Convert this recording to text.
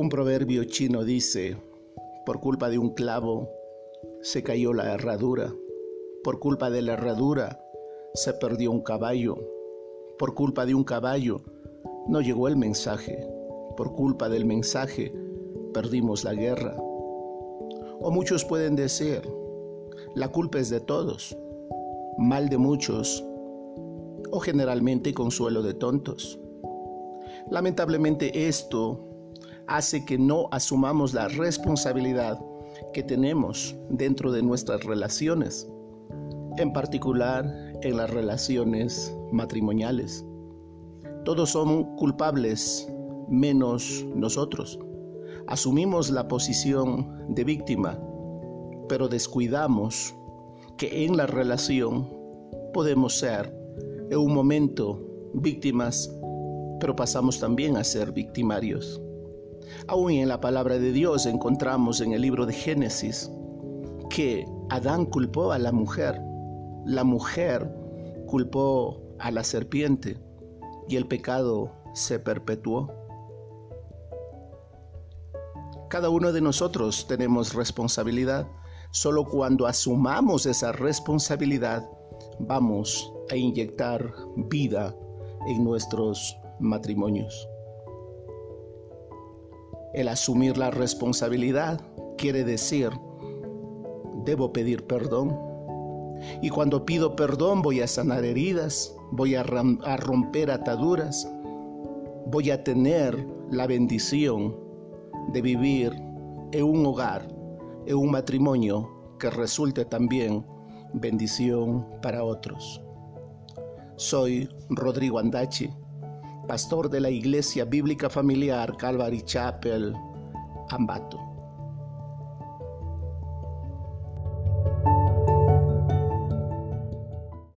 Un proverbio chino dice, por culpa de un clavo se cayó la herradura, por culpa de la herradura se perdió un caballo, por culpa de un caballo no llegó el mensaje, por culpa del mensaje perdimos la guerra. O muchos pueden decir, la culpa es de todos, mal de muchos, o generalmente consuelo de tontos. Lamentablemente esto hace que no asumamos la responsabilidad que tenemos dentro de nuestras relaciones, en particular en las relaciones matrimoniales. Todos son culpables menos nosotros. Asumimos la posición de víctima, pero descuidamos que en la relación podemos ser en un momento víctimas, pero pasamos también a ser victimarios. Aún en la palabra de Dios encontramos en el libro de Génesis que Adán culpó a la mujer, la mujer culpó a la serpiente y el pecado se perpetuó. Cada uno de nosotros tenemos responsabilidad. Solo cuando asumamos esa responsabilidad vamos a inyectar vida en nuestros matrimonios. El asumir la responsabilidad quiere decir, debo pedir perdón. Y cuando pido perdón voy a sanar heridas, voy a, romper ataduras, voy a tener la bendición de vivir en un hogar, en un matrimonio que resulte también bendición para otros. Soy Rodrigo Andachi pastor de la Iglesia Bíblica Familiar Calvary Chapel, Ambato.